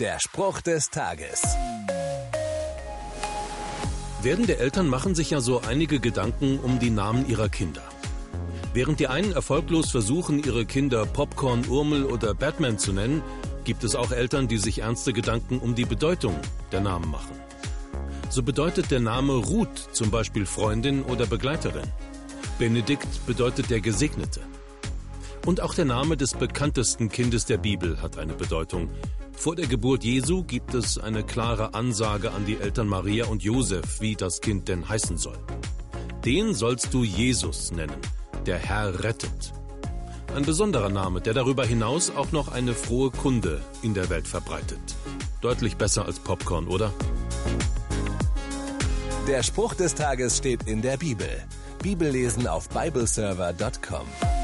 Der Spruch des Tages. Werdende Eltern machen sich ja so einige Gedanken um die Namen ihrer Kinder. Während die einen erfolglos versuchen, ihre Kinder Popcorn, Urmel oder Batman zu nennen, gibt es auch Eltern, die sich ernste Gedanken um die Bedeutung der Namen machen. So bedeutet der Name Ruth zum Beispiel Freundin oder Begleiterin. Benedikt bedeutet der Gesegnete. Und auch der Name des bekanntesten Kindes der Bibel hat eine Bedeutung. Vor der Geburt Jesu gibt es eine klare Ansage an die Eltern Maria und Josef, wie das Kind denn heißen soll. Den sollst du Jesus nennen, der Herr rettet. Ein besonderer Name, der darüber hinaus auch noch eine frohe Kunde in der Welt verbreitet. Deutlich besser als Popcorn, oder? Der Spruch des Tages steht in der Bibel. Bibellesen auf bibleserver.com.